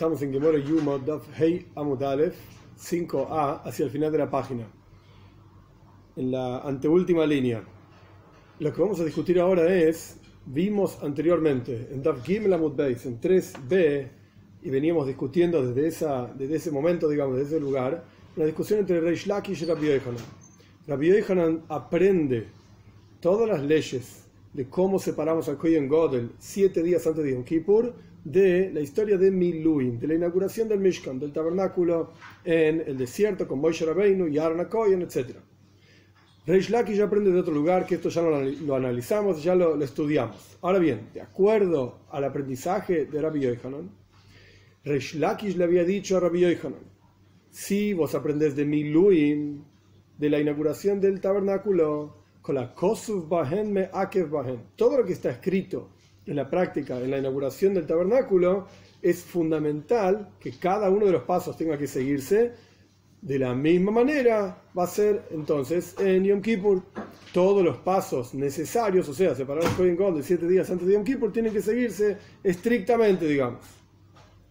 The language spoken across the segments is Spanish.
Estamos en Gemora Yumot Daf Hei Amud Aleph 5a hacia el final de la página, en la anteúltima línea. Lo que vamos a discutir ahora es, vimos anteriormente en Daf Gimel Amud Beis, en 3b, y veníamos discutiendo desde, esa, desde ese momento, digamos, desde ese lugar, una discusión entre Reish Lakish y Rabbi Yohanan. Rabbi Yohanan aprende todas las leyes de cómo separamos al Kohen Godel siete días antes de Yom Kippur de la historia de Miluim, de la inauguración del Mishkan, del tabernáculo en el desierto con Moshe Rabbeinu y Aaron Kohen, etc. Reish Lakish ya aprende de otro lugar, que esto ya lo, lo analizamos, ya lo, lo, estudiamos. Ahora bien, de acuerdo al aprendizaje de Rabbi Yohanan, Reish Lakish le había dicho a Rabbi Yohanan, si vos aprendés de Miluim, de la inauguración del tabernáculo, con la Kosuf Bahen me Akev Bahen, todo lo que está escrito en la práctica, en la inauguración del tabernáculo, es fundamental que cada uno de los pasos tenga que seguirse de la misma manera. Va a ser entonces en Yom Kippur. Todos los pasos necesarios, o sea, separar el Kohen God de siete días antes de Yom Kippur, tienen que seguirse estrictamente, digamos.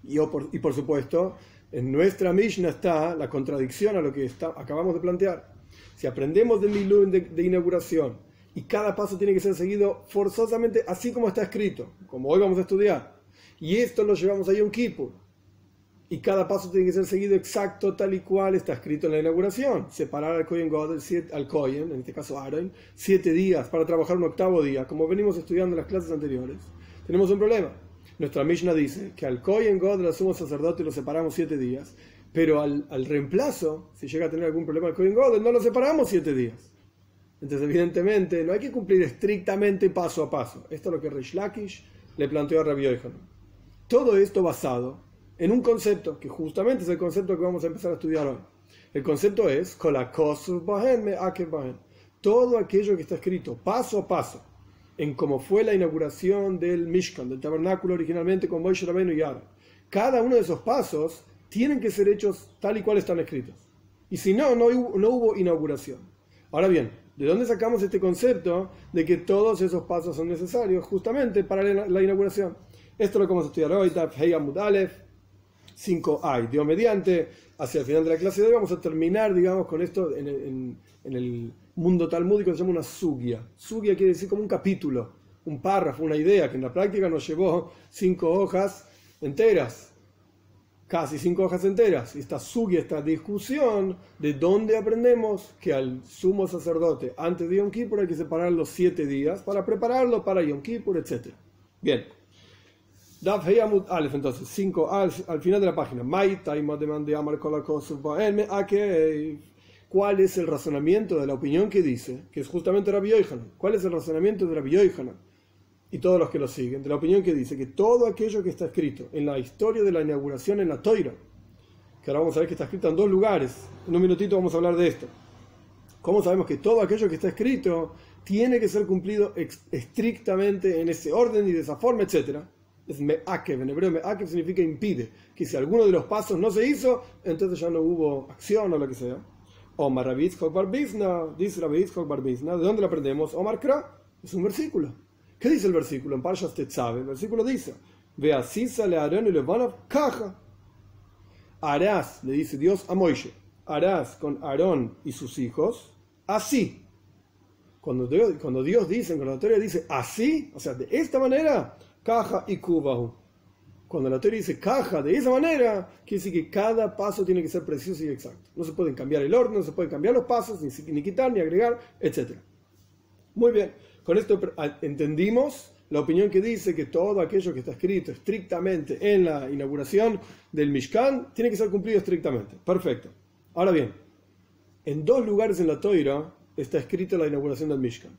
Y, por, supuesto, en nuestra Mishnah está la contradicción a lo que acabamos de plantear. Si aprendemos del Milun de, de inauguración y cada paso tiene que ser seguido forzosamente así como está escrito, como hoy vamos a estudiar. Y esto lo llevamos a Yom Kippur. Y cada paso tiene que ser seguido exacto, tal y cual está escrito en la inauguración. Separar al Kohen God, al Kohen, en este caso Aaron, siete días para trabajar un octavo día, como venimos estudiando en las clases anteriores. Tenemos un problema. Nuestra Mishnah dice que al Kohen God, al sumo sacerdote, lo separamos siete días, pero al, al reemplazo, si llega a tener algún problema el Kohen God, no lo separamos siete días. Entonces, evidentemente, no hay que cumplir estrictamente paso a paso. Esto es lo que Rish Lakish le planteó a Rabbi Yohanan. Todo esto basado en un concepto, que justamente es el concepto que vamos a empezar a estudiar hoy. El concepto es todo aquello que está escrito paso a paso en cómo fue la inauguración del Mishkan, del tabernáculo originalmente con Moshe Rabbeinu y Aaron. Cada uno de esos pasos tienen que ser hechos tal y cual están escritos. Y si no, no hubo, no hubo inauguración. Ahora bien, ¿de dónde sacamos este concepto de que todos esos pasos son necesarios justamente para la inauguración? Esto es lo vamos a estudiar hoy, Hey Amud Aleph, 5a. Dios mediante, hacia el final de la clase de hoy vamos a terminar, digamos, con esto en el, en, en el mundo talmúdico se llama una sugia. Sugia quiere decir como un capítulo, un párrafo, una idea que en la práctica nos llevó cinco hojas enteras, casi cinco hojas enteras. Y esta sugia, esta discusión de dónde aprendemos que al sumo sacerdote antes de Yom Kippur hay que separar los siete días para prepararlo para Yom Kippur, etc. Bien. Daf Heyamut Aleph, entonces, 5 al, al, final de la página. ¿Cuál es el razonamiento de la opinión que dice? Que es justamente Rabbi Yohanan. ¿Cuál es el razonamiento de Rabbi Yohanan? Y todos los que lo siguen, de la opinión que dice que todo aquello que está escrito en la historia de la inauguración en la Toira, que ahora vamos a ver que está escrito en dos lugares, en un minutito vamos a hablar de esto. ¿Cómo sabemos que todo aquello que está escrito tiene que ser cumplido estrictamente en ese orden y de esa forma, etcétera? es me'akev, en hebreo me'akev significa impide, que si alguno de los pasos no se hizo, entonces ya no hubo acción o lo que sea. Omar Rabitzchok Barbizna, dice Rabitzchok Barbizna, ¿de dónde lo aprendemos? Omar Kra, es un versículo. ¿Qué dice el versículo? En Parshas Tetzabe, el versículo dice, Ve así sale Aarón y Levanov, caja. Harás, le dice Dios a Moishe, harás con Aarón y sus hijos, así. Cuando Dios, cuando Dios dice, cuando la teoría dice así, o sea, de esta manera, caja y cubahu. Cuando la teoría dice caja de esa manera, quiere decir que cada paso tiene que ser preciso y exacto. No se pueden cambiar el orden, no se pueden cambiar los pasos, ni, ni quitar, ni agregar, etc. Muy bien, con esto entendimos la opinión que dice que todo aquello que está escrito estrictamente en la inauguración del Mishkan tiene que ser cumplido estrictamente. Perfecto. Ahora bien, en dos lugares en la Toira está escrita la inauguración del Mishkan.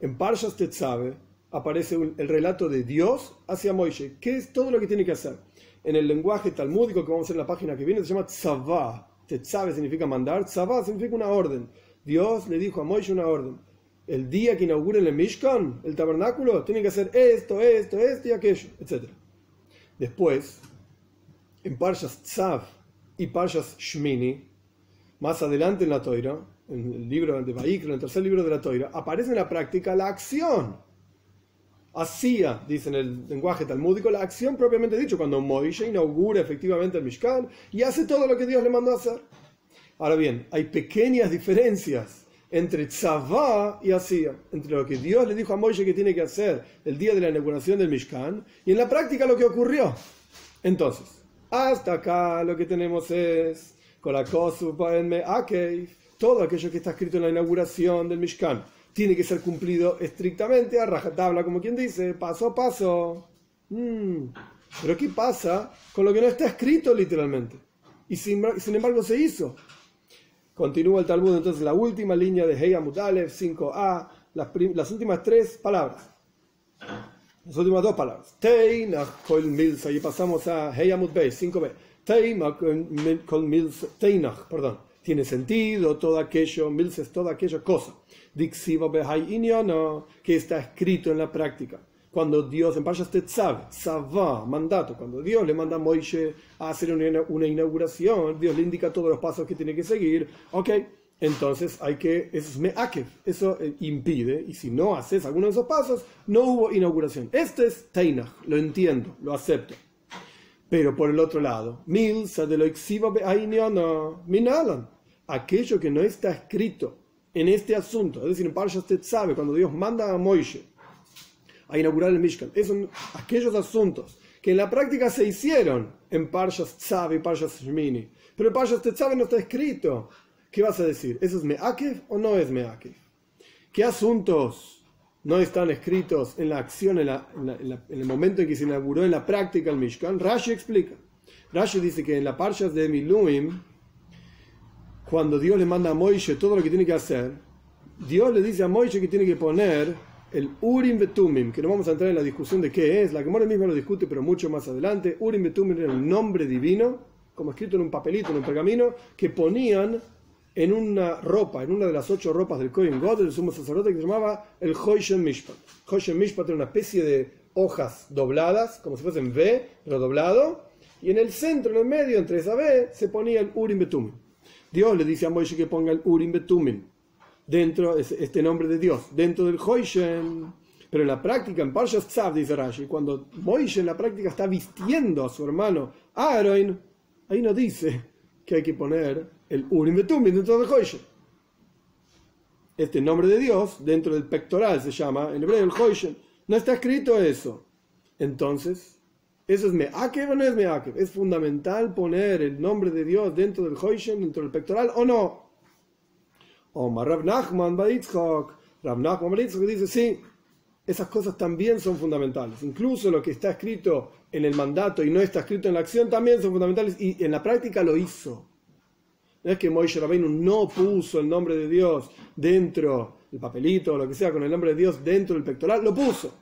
En Parshas Tetzabe aparece el relato de Dios hacia Moishe, que es todo lo que tiene que hacer. En el lenguaje talmúdico que vamos a ver en la página que viene se llama tzavah. Tetzave significa mandar, tzavah significa una orden. Dios le dijo a Moishe una orden. El día que inauguren el Mishkan, el tabernáculo, tienen que hacer esto, esto, esto y aquello, etc. Después, en Parshas Tzav y Parshas Shmini, más adelante en la Toira, en el libro de Baikra, en el tercer libro de la Toira, aparece en la práctica la acción hacía, dice en el lenguaje talmúdico, la acción propiamente dicho, cuando Moishe inaugura efectivamente el Mishkan y hace todo lo que Dios le mandó a hacer. Ahora bien, hay pequeñas diferencias entre tzavá y hacía, entre lo que Dios le dijo a Moishe que tiene que hacer el día de la inauguración del Mishkan y en la práctica lo que ocurrió. Entonces, hasta acá lo que tenemos es todo aquello que está escrito en la inauguración del Mishkan tiene que ser cumplido estrictamente a rajatabla, como quien dice, paso a paso. Mm. Pero ¿qué pasa con lo que no está escrito literalmente? Y sin, embargo se hizo. Continúa el Talmud entonces la última línea de Heya Mutalev 5a, las, las, últimas tres palabras. Las últimas dos palabras. Teinach kol. Y pasamos a Heya Mutbei 5b. Teinach perdón. Tiene sentido todo aquello, milsa es toda aquella cosa que está escrito en la práctica. Cuando Dios, en Parshas Tetzav, Savá, mandato, cuando Dios le manda a Moishe a hacer una, inauguración, Dios le indica todos los pasos que tiene que seguir, ok, entonces hay que, eso es me'akev, eso eh, impide, y si no haces alguno de esos pasos, no hubo inauguración. Este es Teinach, lo entiendo, lo acepto. Pero por el otro lado, Milsa de lo minalan, aquello que no está escrito en este asunto, es decir, en Parshas sabe cuando Dios manda a Moishe a inaugurar el Mishkan, son aquellos asuntos que en la práctica se hicieron en Parshas Tzav y Parshas Shmini, pero en Parshas Tetzabe no está escrito. ¿Qué vas a decir? ¿Eso es Meakev o no es Meakev? ¿Qué asuntos no están escritos en la acción, en, en, el momento en que se inauguró en la práctica el Mishkan? Rashi explica. Rashi dice que en la Parshas de Miluim, cuando Dios le manda a Moishe todo lo que tiene que hacer, Dios le dice a Moishe que tiene que poner el Urim Betumim, que no vamos a entrar en la discusión de qué es, la que Mora misma lo discute, pero mucho más adelante. Urim Betumim era el nombre divino, como escrito en un papelito, en un pergamino, que ponían en una ropa, en una de las ocho ropas del Kohen God, el sumo sacerdote, que se llamaba el Hoshen Mishpat. Hoshen Mishpat era una especie de hojas dobladas, como si fuesen V, pero y en el centro, en el medio, entre esa V, se ponía el Urim Betumim. Dios le dice a Moishe que ponga el Urim Betumim, dentro, este nombre de Dios, dentro del Hoishen. Pero en la práctica, en Parshas Tzav, dice Rashi, cuando Moishe en la práctica está vistiendo a su hermano Aaron, ahí no dice que hay que poner el Urim Betumim dentro del Hoishen. Este nombre de Dios, dentro del pectoral se llama, en hebreo el Hoishen. No está escrito eso. Entonces, ¿Eso es Meakev o no es Meakev? ¿Es fundamental poner el nombre de Dios dentro del Hoishen, dentro del pectoral o no? O Rav Nachman Baitzhok. Rav Nachman Baitzhok dice, sí, esas cosas también son fundamentales. Incluso lo que está escrito en el mandato y no está escrito en la acción también son fundamentales y en la práctica lo hizo. No es que Moishe Rabbeinu no puso el nombre de Dios dentro del papelito o lo que sea con el nombre de Dios dentro del pectoral, lo puso.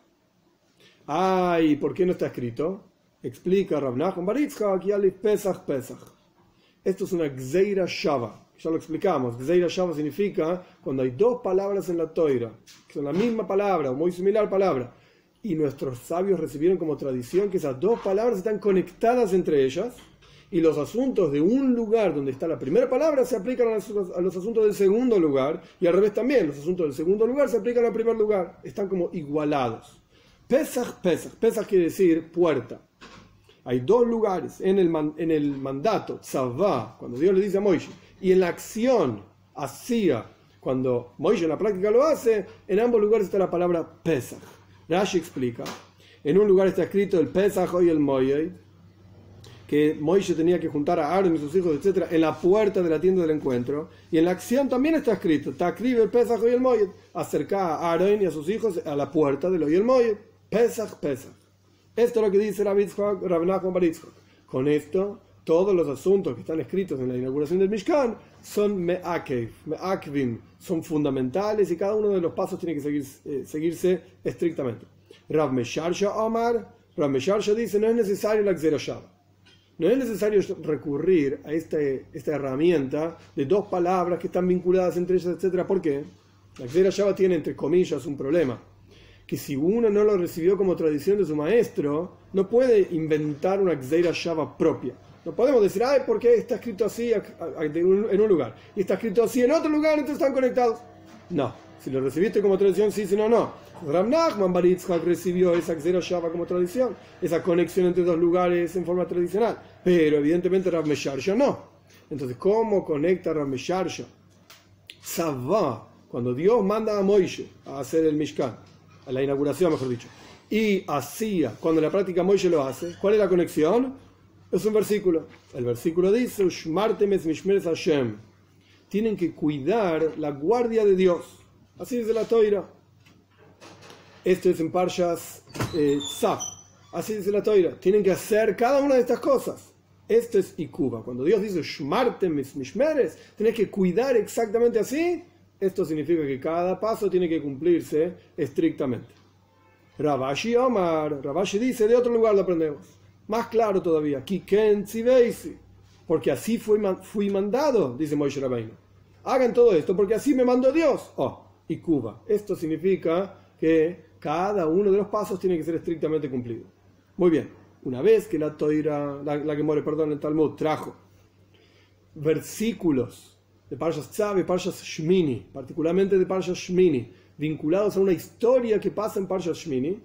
Ay, ¿por qué no está escrito? Explica Rav Nachman Baritzchak y Pesach Pesach. Esto es una Gzeira Shava. Ya lo explicamos. Gzeira Shava significa cuando hay dos palabras en la toira, que son la misma palabra o muy similar palabra, y nuestros sabios recibieron como tradición que esas dos palabras están conectadas entre ellas, y los asuntos de un lugar donde está la primera palabra se aplican a los, asuntos del segundo lugar, y al revés también, los asuntos del segundo lugar se aplican al primer lugar, están como igualados. Pesach, Pesach. Pesach quiere decir puerta. Hay dos lugares en el, en el mandato, Tzavá, cuando Dios le dice a Moisés, y en la acción, hacía, cuando Moisés en la práctica lo hace, en ambos lugares está la palabra Pesach. Rashi explica, en un lugar está escrito el Pesach y el Moyed, que Moisés tenía que juntar a Aaron y sus hijos, etc., en la puerta de la tienda del encuentro. Y en la acción también está escrito, Takriv el Pesach y el Moyed, acercar a Aaron y a sus hijos a la puerta del hoy el Moyed. Pesach, Pesach. Esto es lo que dice Rabbi Nachman Con esto, todos los asuntos que están escritos en la inauguración del Mishkan son me'akev, me'akvim, son fundamentales y cada uno de los pasos tiene que eh, seguirse estrictamente. Rav Mesharsha Omar, Rav Mesharsha dice, no es necesario la Xerashava. No es necesario recurrir a este, esta herramienta de dos palabras que están vinculadas entre ellas, etc. ¿Por qué? La Xerashava tiene, entre comillas, un problema que si uno no lo recibió como tradición de su maestro, no puede inventar una Gzeira Shava propia. No podemos decir, ay, ¿por qué está escrito así en un lugar? Y está escrito así en otro lugar, entonces están conectados. No, Si lo recibiste como tradición, sí, si no, no. Ram Nachman recibió esa Shava como tradición, esa conexión entre dos lugares en forma tradicional. Pero evidentemente Rav Mesharsha no. Entonces, ¿cómo conecta Rav Mesharsha? Savá, cuando Dios manda a Moishe a hacer el Mishkan, a la inauguración, mejor dicho, y hacía, cuando la práctica Moishe lo hace, ¿cuál es la conexión? Es un versículo. El versículo dice, Hashem. Tienen que cuidar la guardia de Dios. Así dice la Toira. Esto es en Parshas eh, Así dice la Toira. Tienen que hacer cada una de estas cosas. Esto es Ikuba. Cuando Dios dice Shmarte Mishmeres, tienes que cuidar exactamente así. Esto significa que cada paso tiene que cumplirse estrictamente. Rabashi Omar, Rabashi dice, de otro lugar lo aprendemos. Más claro todavía, Kiken porque así fui, mandado, dice Moisés Rabbeinu. Hagan todo esto porque así me mandó Dios. Oh, y Cuba. Esto significa que cada uno de los pasos tiene que ser estrictamente cumplido. Muy bien, una vez que la toira, la, que muere, perdón, el Talmud trajo versículos de Parshas Tzav y Parshas Shmini, particularmente de Parshas Shmini, vinculados a una historia que pasa en Parshas Shmini,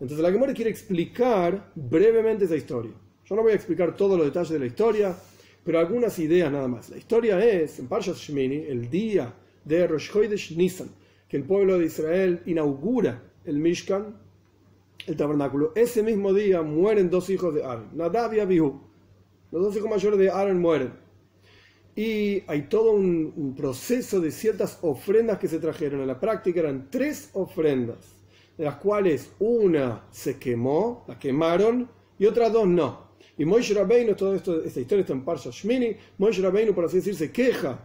entonces la Gemara quiere explicar brevemente esa historia. Yo no voy a explicar todos los detalles de la historia, pero algunas ideas nada más. La historia es, en Parshas Shmini, el día de Rosh Chodesh Nisan, que el pueblo de Israel inaugura el Mishkan, el tabernáculo. Ese mismo día mueren dos hijos de Aaron, Nadab y Abihu. Los dos hijos mayores de Aaron mueren. Y hay todo un, un proceso de ciertas ofrendas que se trajeron. En la práctica eran tres ofrendas de las cuales una se quemó, la quemaron, y otras dos no. Y Moishe Rabbeinu, toda esta historia está en Parsha Shmini, Moishe Rabbeinu, por así decir, se queja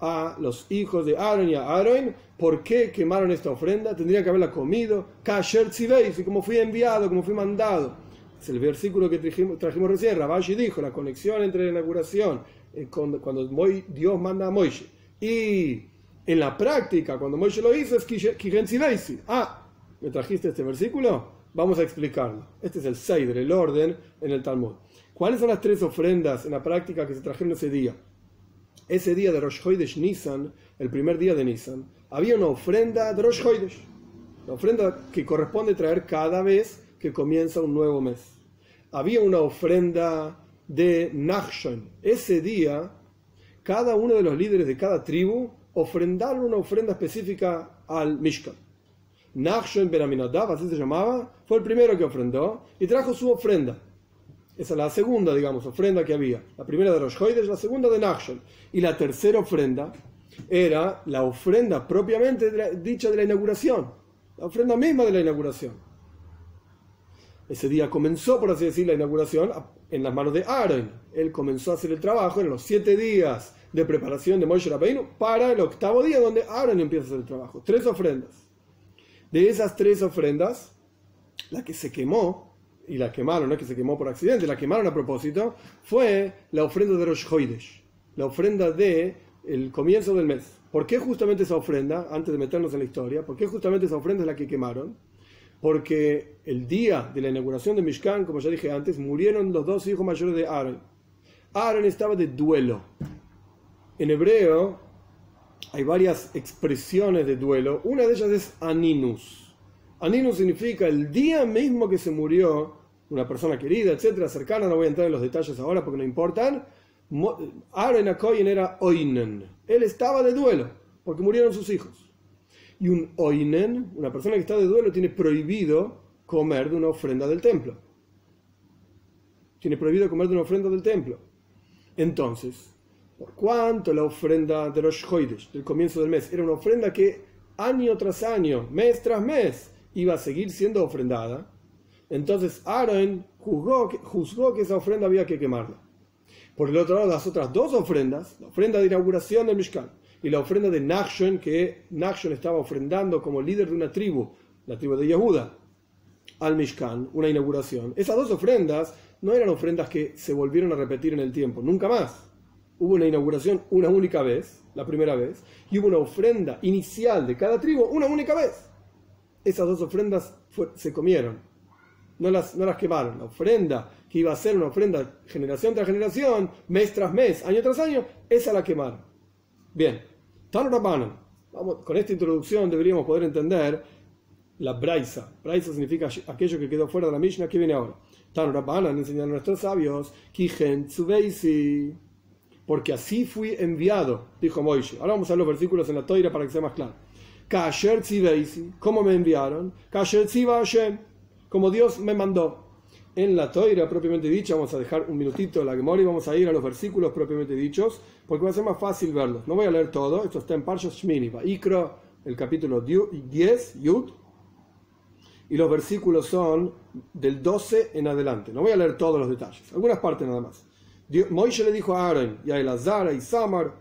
a los hijos de Aaron y a Aaron, ¿por qué quemaron esta ofrenda? Tendrían que haberla comido. Kasher y como fui enviado, como fui mandado. Es el versículo que trajimos, trajimos recién. Rabashi dijo la conexión entre la inauguración, eh, cuando Dios manda a Moishe, y en la práctica, cuando Moishe lo hizo, es Kigen Ah, ¿Me trajiste este versículo? Vamos a explicarlo. Este es el Seider, el orden en el Talmud. ¿Cuáles son las tres ofrendas en la práctica que se trajeron ese día? Ese día de Rosh Hoidesh Nisan, el primer día de Nisan, había una ofrenda de Rosh Hoidesh. La ofrenda que corresponde traer cada vez que comienza un nuevo mes. Había una ofrenda de Nachshon. Ese día, cada uno de los líderes de cada tribu ofrendaron una ofrenda específica al Mishkan. Nachshon Ben así se llamaba, fue el primero que ofrendó y trajo su ofrenda. Esa es la segunda, digamos, ofrenda que había. La primera de Rosh la segunda de Nachshon. Y la tercera ofrenda era la ofrenda propiamente dicha de la inauguración. La ofrenda misma de la inauguración. Ese día comenzó, por así decir, la inauguración en las manos de Aaron. Él comenzó a hacer el trabajo en los siete días de preparación de Moshe Rabbeinu para el octavo día donde Aaron empieza a hacer el trabajo. Tres ofrendas. De esas tres ofrendas, la que se quemó, y la quemaron, no es que se quemó por accidente, la quemaron a propósito, fue la ofrenda de Rosh Hoidesh, la ofrenda de el comienzo del mes. ¿Por qué justamente esa ofrenda, antes de meternos en la historia, por qué justamente esa ofrenda es la que quemaron? Porque el día de la inauguración de Mishkan, como ya dije antes, murieron los dos hijos mayores de Aaron. Aaron estaba de duelo. En hebreo, hay varias expresiones de duelo. Una de ellas es aninus. Aninus significa el día mismo que se murió una persona querida, etcétera, cercana. No voy a entrar en los detalles ahora porque no importan. Aaron Akoyen era oinen. Él estaba de duelo porque murieron sus hijos. Y un oinen, una persona que está de duelo, tiene prohibido comer de una ofrenda del templo. Tiene prohibido comer de una ofrenda del templo. Entonces, por cuanto la ofrenda de los Hoidesh, del comienzo del mes, era una ofrenda que año tras año, mes tras mes, iba a seguir siendo ofrendada, entonces Aaron juzgó que, esa ofrenda había que quemarla. Por el otro lado, las otras dos ofrendas, la ofrenda de inauguración del Mishkan y la ofrenda de Nachshon, que Nachshon estaba ofrendando como líder de una tribu, la tribu de Yehuda, al Mishkan, una inauguración. Esas dos ofrendas no eran ofrendas que se volvieron a repetir en el tiempo, nunca más hubo una inauguración una única vez, la primera vez, y hubo una ofrenda inicial de cada tribu una única vez. Esas dos ofrendas se comieron, no las, no las quemaron. La ofrenda que iba a ser una ofrenda generación tras generación, mes tras mes, año tras año, esa la quemaron. Bien, Tan Vamos, con esta introducción deberíamos poder entender la braisa. Braisa significa aquello que quedó fuera de la Mishnah que viene ahora. Tan Rabbanan enseñaron a nuestros sabios, porque así fui enviado, dijo Moishe. Ahora vamos a ver los versículos en la toira para que sea más claro. ¿cómo me enviaron? Como Dios me mandó. En la toira propiamente dicha, vamos a dejar un minutito la memoria y vamos a ir a los versículos propiamente dichos, porque va a ser más fácil verlos. No voy a leer todo, esto está en Parshas Shmini, Ikra, el capítulo 10, Yud, y los versículos son del 12 en adelante. No voy a leer todos los detalles, algunas partes nada más. Moisés le dijo a Aaron y a Elazar y Samar,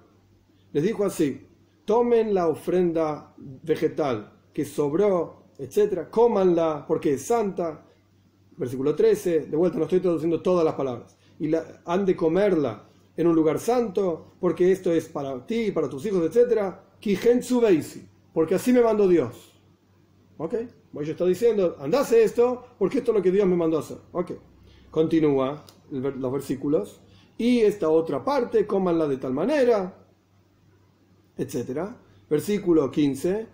les dijo así, tomen la ofrenda vegetal que sobró, etcétera, cómanla porque es santa. Versículo 13, de vuelta no estoy traduciendo todas las palabras. Y la, han de comerla en un lugar santo, porque esto es para ti, para tus hijos, etcétera. Porque así me mandó Dios. ¿Ok? Moisés está diciendo, andase esto, porque esto es lo que Dios me mandó hacer. Ok. Continúa los versículos. Y esta otra parte, cómanla de tal manera, etcétera. Versículo 15.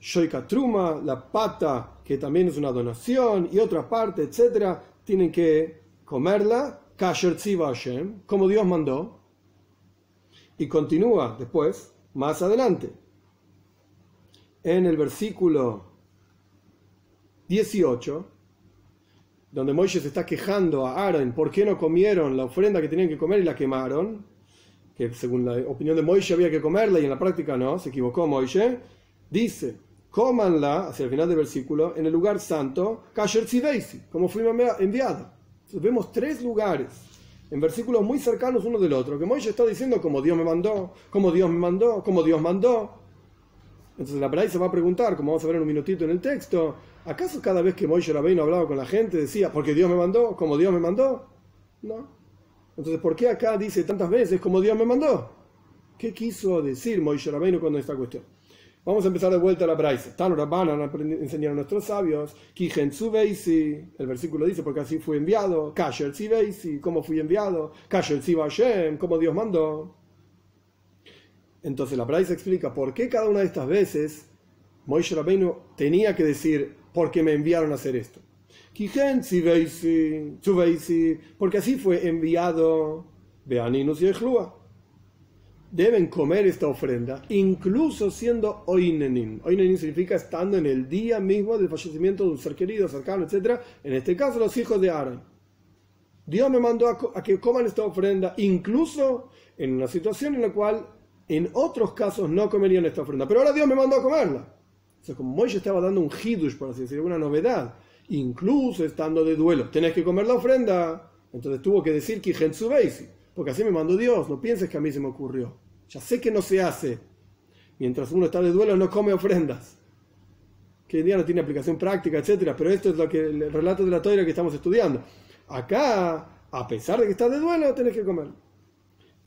Shoikatruma, la pata, que también es una donación, y otra parte, etcétera, tienen que comerla, kasher como Dios mandó. Y continúa después, más adelante, en el versículo 18, donde Moisés está quejando a Aaron por qué no comieron la ofrenda que tenían que comer y la quemaron, que según la opinión de Moisés había que comerla y en la práctica no, se equivocó Moisés, dice, cómanla, hacia el final del versículo, en el lugar santo, como fuimos enviados. Entonces, vemos tres lugares en versículos muy cercanos uno del otro, que Moisés está diciendo como Dios me mandó, como Dios me mandó, como Dios mandó. Entonces la Braille se va a preguntar, como vamos a ver en un minutito en el texto, ¿acaso cada vez que Moisés Rabbeinu hablaba con la gente decía, porque Dios me mandó, como Dios me mandó? No. Entonces, ¿por qué acá dice tantas veces como Dios me mandó? ¿Qué quiso decir Moisés Rabbeinu cuando esta cuestión? Vamos a empezar de vuelta a la Braisa. Tan Rabbanan enseñaron a nuestros sabios, el versículo dice, porque así fue enviado, Kasher ¿cómo fui enviado? Kasher Hashem, como Dios mandó. Entonces la Braisa explica por qué cada una de estas veces Moisés Rabbeinu tenía que decir, porque me enviaron a hacer esto. Porque así fue enviado Beaninus y deben comer esta ofrenda, incluso siendo oinenin. Oinenin significa estando en el día mismo del fallecimiento de un ser querido, cercano, etc. En este caso, los hijos de Aaron. Dios me mandó a, que coman esta ofrenda, incluso en una situación en la cual en otros casos no comerían esta ofrenda. Pero ahora Dios me mandó a comerla. O sea, como Moisés estaba dando un hidush, por así decirlo, una novedad, incluso estando de duelo, tenés que comer la ofrenda. Entonces tuvo que decir que porque así me mandó Dios, no pienses que a mí se me ocurrió. Ya sé que no se hace. Mientras uno está de duelo no come ofrendas. Que hoy día no tiene aplicación práctica, etcétera, pero esto es lo que el relato de la toira que estamos estudiando. Acá, a pesar de que está de duelo, tenés que comer.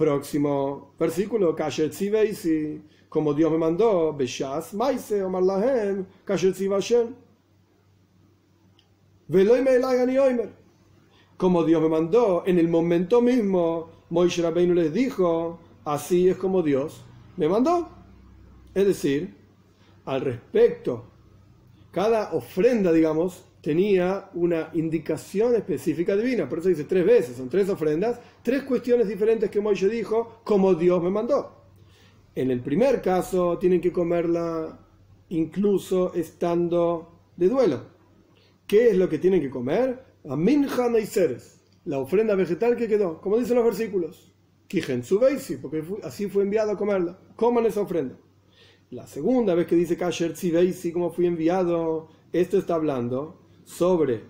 Próximo versículo, y como Dios me mandó, Beshas, Maise, Omar Lahem, Hashem. Como Dios me mandó, en el momento mismo Moisés Rabbeinu les dijo, así es como Dios me mandó. Es decir, al respecto, cada ofrenda, digamos, tenía una indicación específica divina. Por eso dice tres veces, son tres ofrendas, tres cuestiones diferentes que Moisés dijo, como Dios me mandó. En el primer caso, tienen que comerla incluso estando de duelo. ¿Qué es lo que tienen que comer? A minja y seres la ofrenda vegetal que quedó, como dicen los versículos. porque así fue enviado a comerla. Coman esa ofrenda. La segunda vez que dice Kasher Tziveisi, como fui enviado, esto está hablando sobre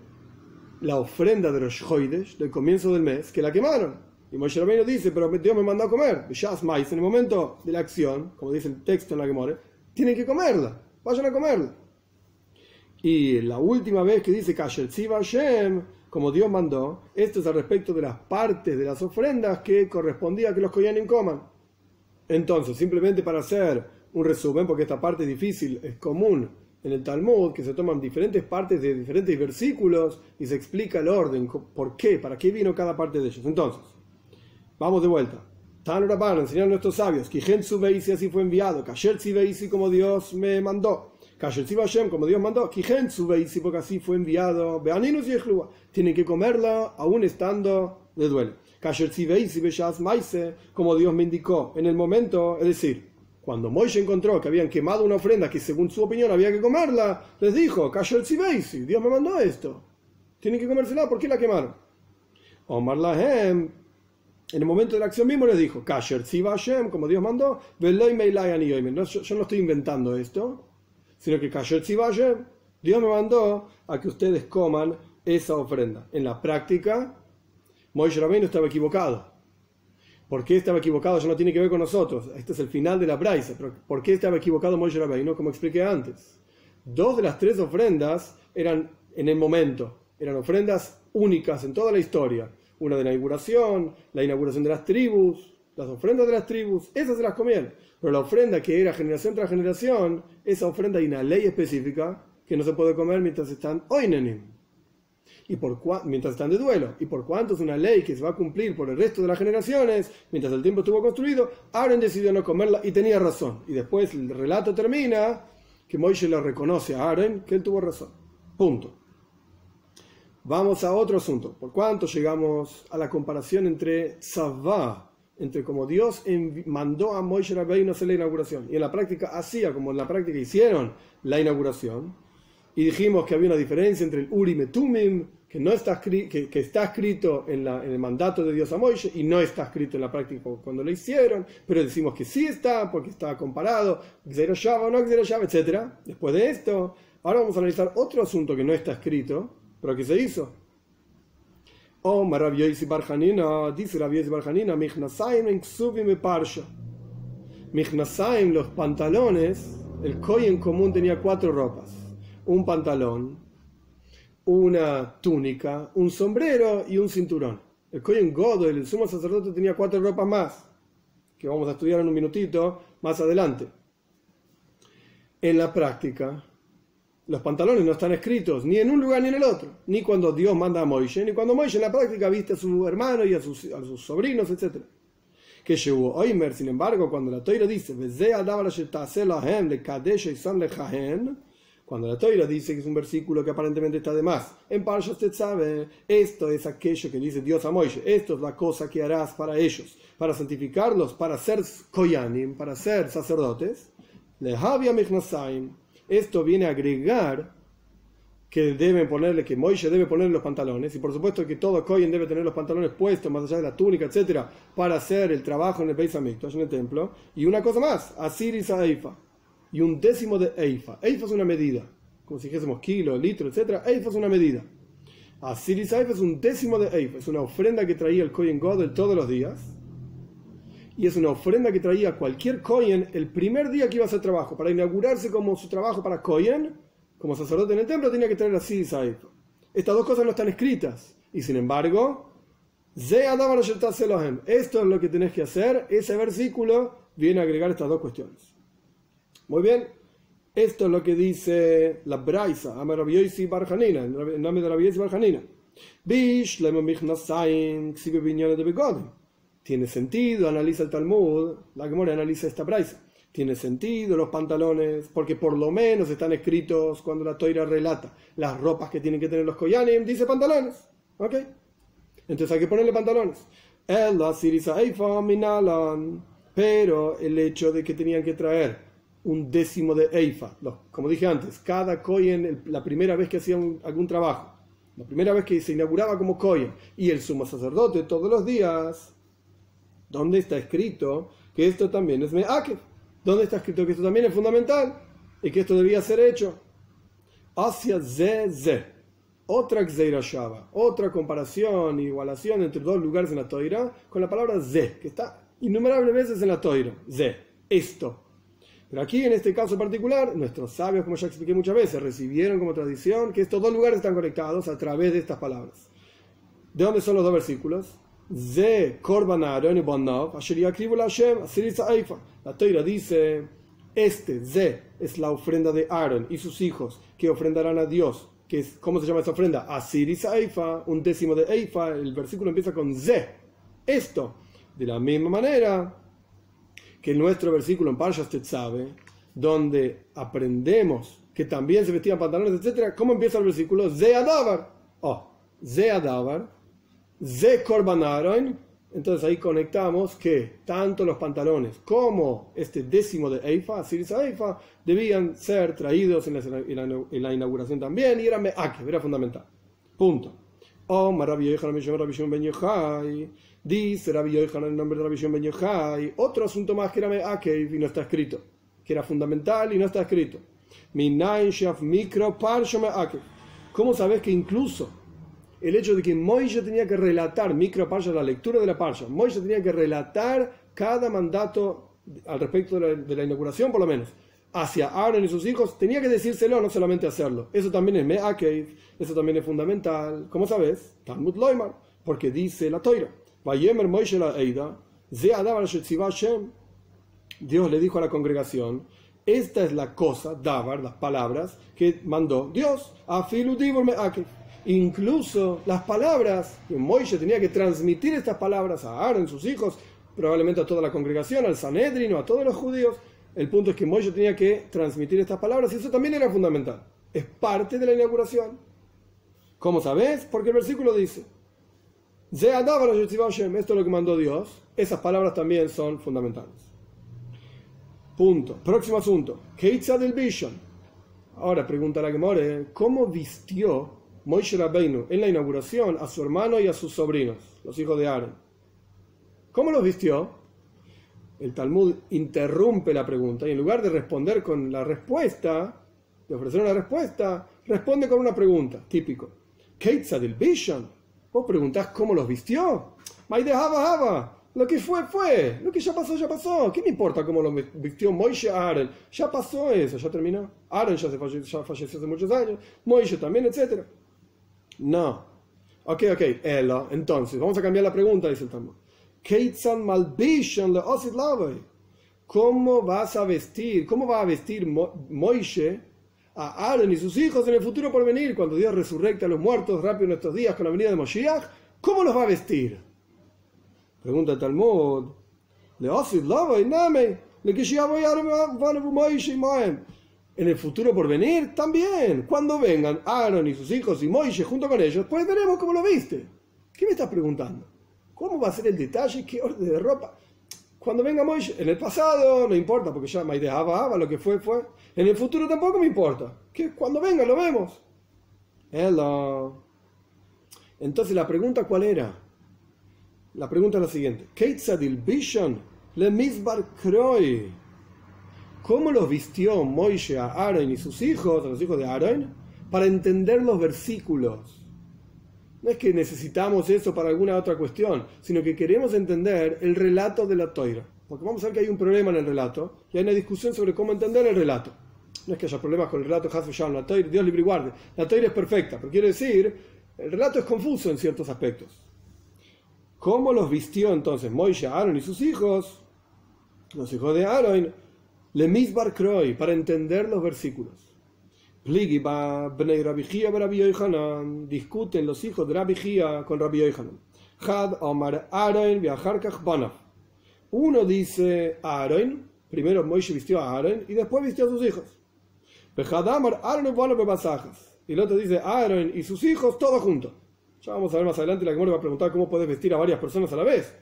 la ofrenda de los Hoidesh del comienzo del mes, que la quemaron. Y Moshe Rabbeinu dice, pero Dios me mandó a comer. en el momento de la acción, como dice el texto en la que more, tienen que comerla. Vayan a comerla. Y la última vez que dice Hashem, como Dios mandó, esto es al respecto de las partes de las ofrendas que correspondía que los Koyanim coman. Entonces, simplemente para hacer un resumen, porque esta parte es difícil, es común en el Talmud, que se toman diferentes partes de diferentes versículos y se explica el orden, por qué, para qué vino cada parte de ellos. Entonces, vamos de vuelta. Tan Rabban enseñaron nuestros sabios, Kijen Veisi así fue enviado, Kasher Veisi como Dios me mandó, Kasher Hashem como Dios mandó, Kijen Veisi porque así fue enviado, Beaninus y tienen que comerla aún estando de duelo. Kasher Veisi Beshas Maise como Dios me indicó en el momento, es decir, cuando Moishe encontró que habían quemado una ofrenda que según su opinión había que comerla, les dijo, Kasher Veisi, Dios me mandó esto, tienen que comérsela, ¿por qué la quemaron? Omar Lahem en el momento de la acción mismo les dijo, Kasher Hashem, como Dios mandó, yo, yo no estoy inventando esto, sino que Kasher Hashem, Dios me mandó a que ustedes coman esa ofrenda. En la práctica, Moisés Rabbeinu estaba equivocado. ¿Por qué estaba equivocado? Eso no tiene que ver con nosotros. Este es el final de la Braisa. ¿por qué estaba equivocado Moisés Rabbeinu? Como expliqué antes. Dos de las tres ofrendas eran en el momento. Eran ofrendas únicas en toda la historia una de la inauguración, la inauguración de las tribus, las ofrendas de las tribus, esas se las comían. Pero la ofrenda que era generación tras generación, esa ofrenda hay una ley específica que no se puede comer mientras están oinenim. Y por mientras están de duelo. Y por cuanto es una ley que se va a cumplir por el resto de las generaciones, mientras el tiempo estuvo construido, Aaron decidió no comerla y tenía razón. Y después el relato termina que Moisés le reconoce a Aaron que él tuvo razón. Punto. Vamos a otro asunto. ¿Por cuánto llegamos a la comparación entre Zavá, entre como Dios mandó a Moisés Rabbeinu hacer la inauguración y en la práctica hacía como en la práctica hicieron la inauguración? Y dijimos que había una diferencia entre el Urim y Tumim, que, no está, que, está escrito en, el mandato de Dios a Moisés y no está escrito en la práctica cuando lo hicieron, pero decimos que sí está porque está comparado, Zero o no Zero etc. Después de esto, ahora vamos a analizar otro asunto que no está escrito pero ¿qué se hizo? Oh, Rabbi Barjanina, dice Rabbi Barjanina, Michnasaim en Ksuvim y Parsha. Michnasaim, los pantalones, el Koy en común tenía cuatro ropas: un pantalón, una túnica, un sombrero y un cinturón. El en Godo, el sumo sacerdote, tenía cuatro ropas más, que vamos a estudiar en un minutito más adelante. En la práctica, los pantalones no están escritos ni en un lugar ni en el otro, ni cuando Dios manda a Moisés, ni cuando Moisés en la práctica viste a su hermano y a sus, sobrinos, etc. Que llegó Oimer, sin embargo, cuando la Toira dice, cuando la Toira dice que es un versículo que aparentemente está de más, en Parsha usted sabe, esto es aquello que dice Dios a Moisés, esto es la cosa que harás para ellos, para santificarlos, para ser koyanim, para ser sacerdotes, esto viene a agregar que deben ponerle, que Moisés debe ponerle los pantalones, y por supuesto que todo Kohen debe tener los pantalones puestos, más allá de la túnica, etcétera, para hacer el trabajo en el Beis Hamikdash, en el templo. Y una cosa más, Asiris a Eifa, y un décimo de Eifa. Eifa es una medida, como si dijésemos kilo, litro, etcétera. Eifa es una medida. Asiris Eifa es un décimo de Eifa, es una ofrenda que traía el Kohen Godel todos los días y es una ofrenda que traía cualquier Kohen el primer día que iba a hacer trabajo. Para inaugurarse como su trabajo para Kohen, como sacerdote en el templo, tenía que traer así Saif. Estas dos cosas no están escritas. Y sin embargo, esto es lo que tenés que hacer. Ese versículo viene a agregar estas dos cuestiones. Muy bien. Esto es lo que dice la Braisa, Amarabiyoisi Barjanina, en nombre de la Barjanina. Tiene sentido, analiza el Talmud, la Gemora analiza esta praisa. Tiene sentido los pantalones, porque por lo menos están escritos cuando la toira relata las ropas que tienen que tener los koyanim, dice pantalones. ¿Ok? Entonces hay que ponerle pantalones. Pero el hecho de que tenían que traer un décimo de Eifa, como dije antes, cada koyen, la primera vez que hacían algún trabajo, la primera vez que se inauguraba como koyen, y el sumo sacerdote todos los días, ¿Dónde está escrito que esto también es Me'akev? ¿Dónde está escrito que esto también es fundamental? Y que esto debía ser hecho. Hacia Ze Otra Shava, otra comparación, igualación entre dos lugares en la Toira con la palabra Ze, que está innumerables veces en la Toira. Ze, esto. Pero aquí, en este caso particular, nuestros sabios, como ya expliqué muchas veces, recibieron como tradición que estos dos lugares están conectados a través de estas palabras. ¿De dónde son los dos versículos? Ze Korban Aaron y Bonav, La Toira dice, este Ze es la ofrenda de Aaron y sus hijos que ofrendarán a Dios. Que es, ¿Cómo se llama esa ofrenda? Asiris Aifa, un décimo de Eifa. El versículo empieza con Ze. Esto. De la misma manera que nuestro versículo en Parshas Tetzabe, donde aprendemos que también se vestían pantalones, etc. ¿Cómo empieza el versículo? Ze Adavar. Oh, Ze Adavar, Ze Korbanaron. Entonces ahí conectamos que tanto los pantalones como este décimo de Eifa, Sirisa Eifa, debían ser traídos en la, inauguración también y era Meakev, era fundamental. Punto. Oh, Ben Yochai. Dice Rabbi Yochanan el nombre de Rabbi Ben Yochai. Otro asunto más que era Meakev y no está escrito. Que era fundamental y no está escrito. ¿Cómo sabes que incluso el hecho de que Moisés tenía que relatar micro parsha, la lectura de la parsha, Moisés tenía que relatar cada mandato al respecto de la, inauguración, por lo menos, hacia Aaron y sus hijos, tenía que decírselo, no solamente hacerlo. Eso también es Me'akev, eso también es fundamental. ¿Cómo sabes? Talmud Loimar, porque dice la Toira. Dios le dijo a la congregación, esta es la cosa, Davar, las palabras que mandó Dios. a Incluso las palabras, Moisés tenía que transmitir estas palabras a Aaron, sus hijos, probablemente a toda la congregación, al Sanedrin o a todos los judíos. El punto es que Moisés tenía que transmitir estas palabras y eso también era fundamental. Es parte de la inauguración. ¿Cómo sabes? Porque el versículo dice, esto es lo que mandó Dios. Esas palabras también son fundamentales. Punto. Próximo asunto. Keitza del Vision. Ahora pregunta la que more, ¿cómo vistió Moishe Rabbeinu en la inauguración a su hermano y a sus sobrinos, los hijos de Aaron? ¿Cómo los vistió? El Talmud interrumpe la pregunta y en lugar de responder con la respuesta, de ofrecer una respuesta, responde con una pregunta, típico. Keitza del Vision. Vos preguntás cómo los vistió. Maide Haba Haba. Lo que fue, fue. Lo que ya pasó, ya pasó. ¿Qué me importa cómo lo vistió Moishe Aaron? Ya pasó eso, ya terminó. Aaron ya, se falleció, ya falleció hace muchos años. Moishe también, etc. No. Ok, ok. Ella. Entonces, vamos a cambiar la pregunta, dice el Talmud. ¿Cómo vas a vestir? ¿Cómo va a vestir Moishe a Aaron y sus hijos en el futuro por venir? Cuando Dios resurrecta a los muertos rápido en estos días con la venida de Moshiach. ¿Cómo los va a vestir? Pregunta Talmud. En el futuro por venir, también. Cuando vengan Aaron y sus hijos y Moisés junto con ellos, pues veremos cómo lo viste. ¿Qué me estás preguntando? ¿Cómo va a ser el detalle? ¿Qué orden de ropa? Cuando venga Moisés, en el pasado no importa, porque ya me idea lo que fue, fue. En el futuro tampoco me importa. Que cuando venga lo vemos. Hello. Entonces la pregunta cuál era? La pregunta es la siguiente. le ¿Cómo los vistió Moishe a Aaron y sus hijos, a los hijos de Aaron, para entender los versículos? No es que necesitamos eso para alguna otra cuestión, sino que queremos entender el relato de la toira. Porque vamos a ver que hay un problema en el relato y hay una discusión sobre cómo entender el relato. No es que haya problemas con el relato la toira, Dios libre guarde. La toira es perfecta, pero quiere decir, el relato es confuso en ciertos aspectos. ¿Cómo los vistió entonces Moisés, Aaron y sus hijos? Los hijos de Aaron, le kroy, para entender los versículos. Discuten los hijos de Rabbi con Rabbi Yohanan. Had Omar Aaron Uno dice Aaron, primero Moisés vistió a Aaron y después vistió a sus hijos. Y el otro dice Aaron y sus hijos todos juntos. Ya vamos a ver más adelante, la que va a preguntar cómo puedes vestir a varias personas a la vez.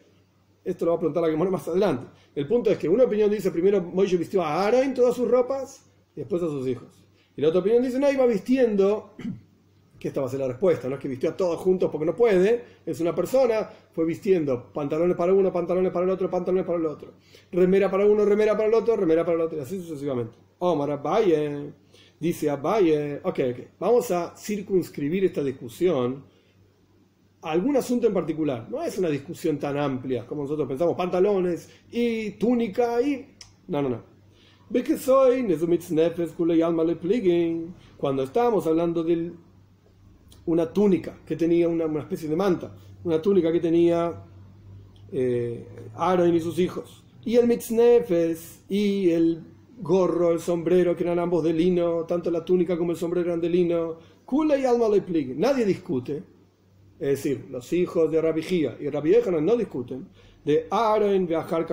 Esto lo va a preguntar la que más adelante. El punto es que una opinión dice primero Moisés vistió a Aaron todas sus ropas y después a sus hijos. Y la otra opinión dice, no, iba vistiendo, que esta va a ser la respuesta, no es que vistió a todos juntos porque no puede, es una persona, fue vistiendo pantalones para uno, pantalones para el otro, pantalones para el otro, remera para uno, remera para el otro, remera para el otro, y así sucesivamente. Omar Abaye, dice Abaye, ok, ok, vamos a circunscribir esta discusión algún asunto en particular. No es una discusión tan amplia como nosotros pensamos, pantalones y túnica y... No, no, no. Cuando estábamos hablando de una túnica que tenía una, especie de manta, una túnica que tenía eh, Aaron y sus hijos, y el mitznefes y el gorro, el sombrero, que eran ambos de lino, tanto la túnica como el sombrero eran de lino, Kula y Alma Nadie discute. Es decir, los hijos de Rabbi Gia y Rabbi Echanan no discuten, de Aaron de Ahar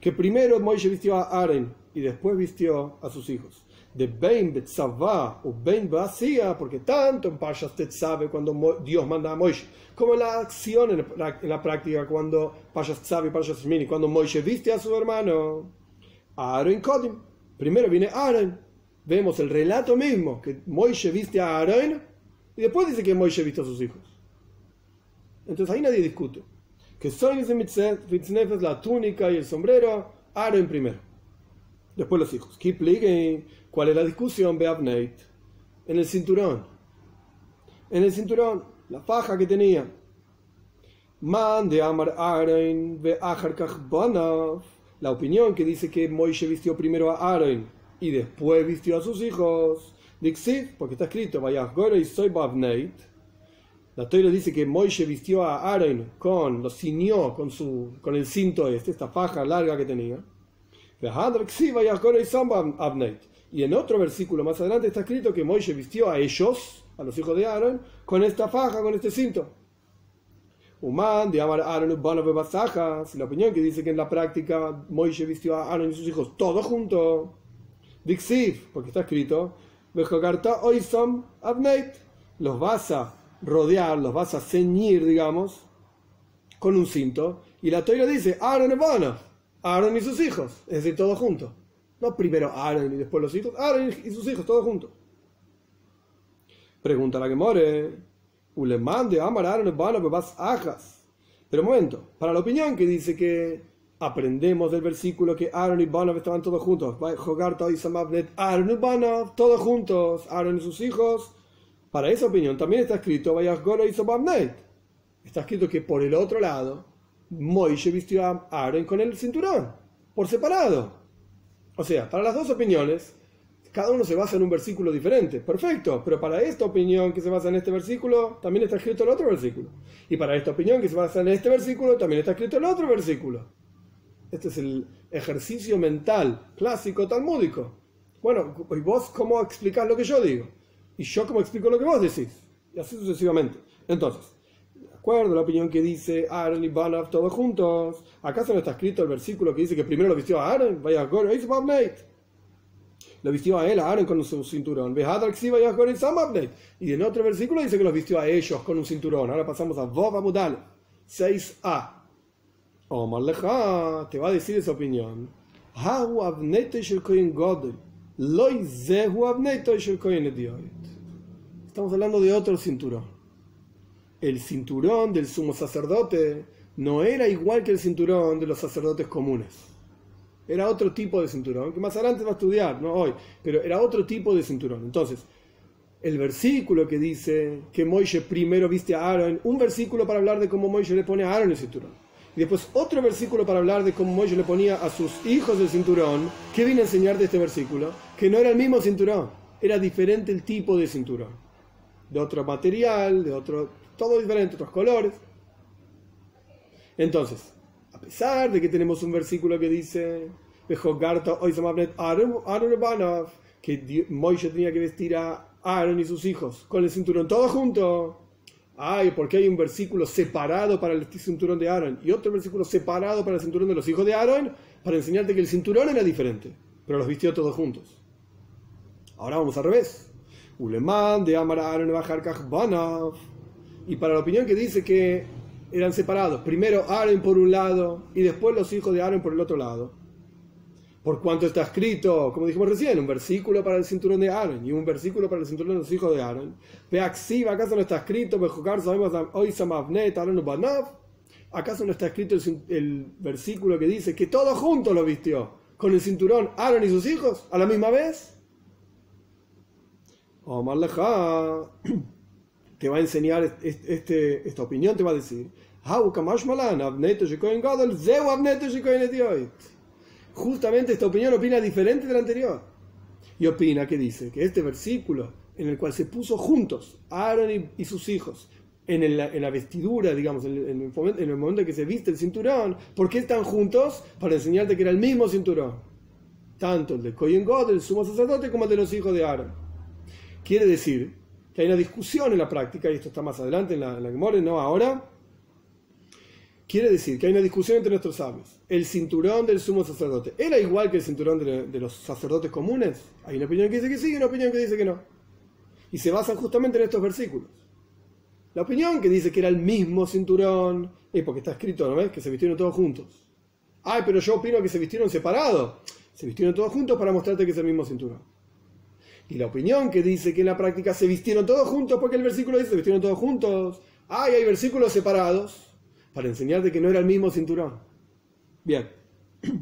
que primero Moishe vistió a Aaron y después vistió a sus hijos. De Ben Betzavá o Ben Basia, porque tanto en Pashas sabe cuando Dios manda a Moishe, como en la acción, en la, práctica, cuando Pashas sabe y Pashas Mini, cuando Moishe viste a su hermano, Aaron Kodim. Primero viene Aaron. Vemos el relato mismo, que Moishe viste a Aaron y después dice que Moishe viste a sus hijos. Entonces ahí nadie discute. Que son la túnica y el sombrero, Aaron primero. Después los hijos. ¿Cuál es la discusión? Beabneit. En el cinturón. En el cinturón, la faja que tenía. Man de Amar Aaron ve La opinión que dice que Moishe vistió primero a Aaron y después vistió a sus hijos. Dixit, porque está escrito, y soy Babneit. La Torah dice que Moishe vistió a Aaron con, lo ciñó con, su, con el cinto este, esta faja larga que tenía. Y en otro versículo más adelante está escrito que Moishe vistió a ellos, a los hijos de Aaron, con esta faja, con este cinto. Human de Amar Aaron la opinión que dice que en la práctica Moishe vistió a Aaron y sus hijos todos juntos. Dixiv, porque está escrito, los vas a rodear, los vas a ceñir, digamos, con un cinto. Y la Torah dice, Aaron y Aaron y sus hijos, es decir, todos juntos. No primero Aaron y después los hijos, Aaron y sus hijos, todos juntos. Pregunta la que more, Uleman de Amar Aaron y vas ajas. Pero un momento, para la opinión que dice que aprendemos del versículo que Aaron y Banov estaban todos juntos. Aaron y Banov, todos juntos, Aaron y sus hijos. Para esa opinión también está escrito, Está escrito que por el otro lado, Moishe vistió a Aaron con el cinturón, por separado. O sea, para las dos opiniones, cada uno se basa en un versículo diferente. Perfecto, pero para esta opinión que se basa en este versículo, también está escrito el otro versículo. Y para esta opinión que se basa en este versículo, también está escrito el otro versículo. Este es el ejercicio mental clásico talmúdico. Bueno, ¿y vos cómo explicás lo que yo digo? Y yo cómo explico lo que vos decís. Y así sucesivamente. Entonces, de acuerdo a la opinión que dice Aaron y Banaf todos juntos, ¿acaso no está escrito el versículo que dice que primero lo vistió a Aaron? Vaya Lo vistió a él, a Aaron con su cinturón. Y en otro versículo dice que lo vistió a ellos con un cinturón. Ahora pasamos a Vov Amudal 6a. Omar Leja te va a decir esa opinión. Estamos hablando de otro cinturón. El cinturón del sumo sacerdote no era igual que el cinturón de los sacerdotes comunes. Era otro tipo de cinturón, que más adelante va a estudiar, no hoy, pero era otro tipo de cinturón. Entonces, el versículo que dice que Moisés primero viste a Aaron, un versículo para hablar de cómo Moisés le pone a Aaron el cinturón y después otro versículo para hablar de cómo Moisés le ponía a sus hijos el cinturón. ¿Qué viene a enseñar de este versículo? Que no era el mismo cinturón, era diferente el tipo de cinturón. De otro material, de otro, todo diferente, otros colores. Entonces, a pesar de que tenemos un versículo que dice que Moisés tenía que vestir a Aaron y sus hijos con el cinturón todo junto, Ay, porque hay un versículo separado para el cinturón de Aaron y otro versículo separado para el cinturón de los hijos de Aaron para enseñarte que el cinturón era diferente, pero los vistió todos juntos. Ahora vamos al revés. Uleman de Amar y para la opinión que dice que eran separados, primero Aaron por un lado y después los hijos de Aaron por el otro lado por cuanto está escrito, como dijimos recién, un versículo para el cinturón de Aaron y un versículo para el cinturón de los hijos de Aaron. ¿acaso no está escrito, ¿acaso no está escrito el, versículo que dice que todo junto lo vistió con el cinturón Aaron y sus hijos a la misma vez? Omar Leja te va a enseñar este, esta opinión, te va a decir, justamente esta opinión opina diferente de la anterior. Y opina que dice que este versículo en el cual se puso juntos Aaron y, sus hijos en, la vestidura, digamos, en, el, momento en que se viste el cinturón, ¿por qué están juntos? Para enseñarte que era el mismo cinturón. Tanto el de Kohen God, el sumo sacerdote, como el de los hijos de Aaron. Quiere decir que hay una discusión en la práctica, y esto está más adelante en la, en la no ahora, quiere decir que hay una discusión entre nuestros sabios. El cinturón del sumo sacerdote, ¿era igual que el cinturón de, de los sacerdotes comunes? Hay una opinión que dice que sí y una opinión que dice que no. Y se basan justamente en estos versículos. La opinión que dice que era el mismo cinturón, es porque está escrito, ¿no ves? Que se vistieron todos juntos. Ay, pero yo opino que se vistieron separados. Se vistieron todos juntos para mostrarte que es el mismo cinturón. Y la opinión que dice que en la práctica se vistieron todos juntos, porque el versículo dice se vistieron todos juntos. Ay, hay versículos separados para enseñarte que no era el mismo cinturón. Bien.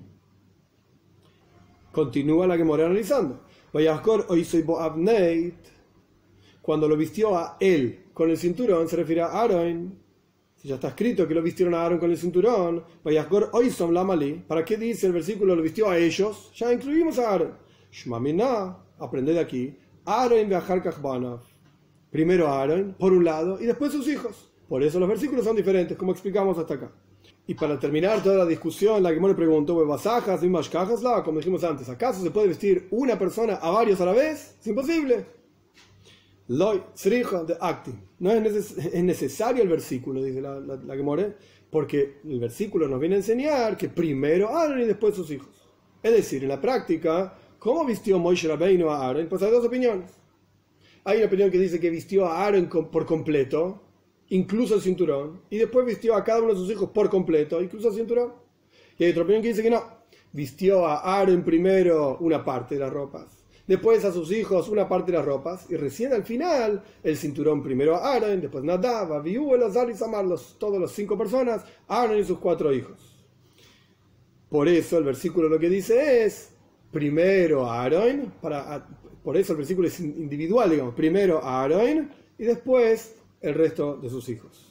Continúa la que me analizando. hoy soy Cuando lo vistió a él con el cinturón, se refiere a Aaron. Si ya está escrito que lo vistieron a Aaron con el cinturón, hoy son Lamali. ¿Para qué dice el versículo lo vistió a ellos? Ya incluimos a Aaron. Shmamina, aprende de aquí. Aaron viajar Primero Aaron, por un lado, y después sus hijos. Por eso los versículos son diferentes, como explicamos hasta acá. Y para terminar toda la discusión, la que me preguntó, como dijimos antes, ¿acaso se puede vestir una persona a varios a la vez? Es imposible. Loy, de acting. No es, necesario el versículo, dice la, la, la porque el versículo nos viene a enseñar que primero Aaron y después sus hijos. Es decir, en la práctica, ¿cómo vistió Moishe Rabbeinu a Aaron? Pues hay dos opiniones. Hay una opinión que dice que vistió a Aaron por completo, incluso el cinturón, y después vistió a cada uno de sus hijos por completo, incluso el cinturón. Y hay otra opinión que dice que no, vistió a Aaron primero una parte de las ropas, después a sus hijos una parte de las ropas, y recién al final el cinturón primero a Aaron, después Nadab, Abiú, Elazar y Samar, los, todos los cinco personas, Aaron y sus cuatro hijos. Por eso el versículo lo que dice es, primero a Aaron, para, por eso el versículo es individual, digamos, primero a Aaron y después el resto de sus hijos.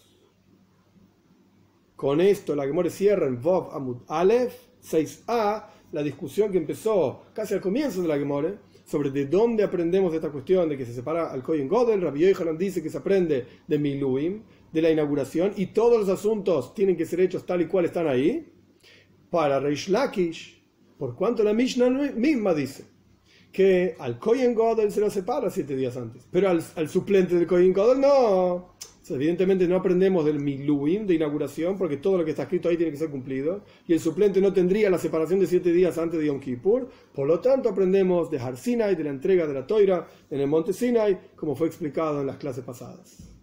Con esto la Gemore cierra en Vov Amud Aleph 6a la discusión que empezó casi al comienzo de la Gemore sobre de dónde aprendemos esta cuestión de que se separa al Kohen Godel. Rabbi Yohanan dice que se aprende de Miluim, de la inauguración, y todos los asuntos tienen que ser hechos tal y cual están ahí. Para Reish Lakish, por cuanto la Mishnah misma dice que al Kohen Godel se lo separa siete días antes, pero al, suplente del Kohen Godel no. evidentemente no aprendemos del Miluim de inauguración, porque todo lo que está escrito ahí tiene que ser cumplido, y el suplente no tendría la separación de siete días antes de Yom Kippur, por lo tanto aprendemos de Har Sinai, de la entrega de la Toira en el monte Sinai, como fue explicado en las clases pasadas.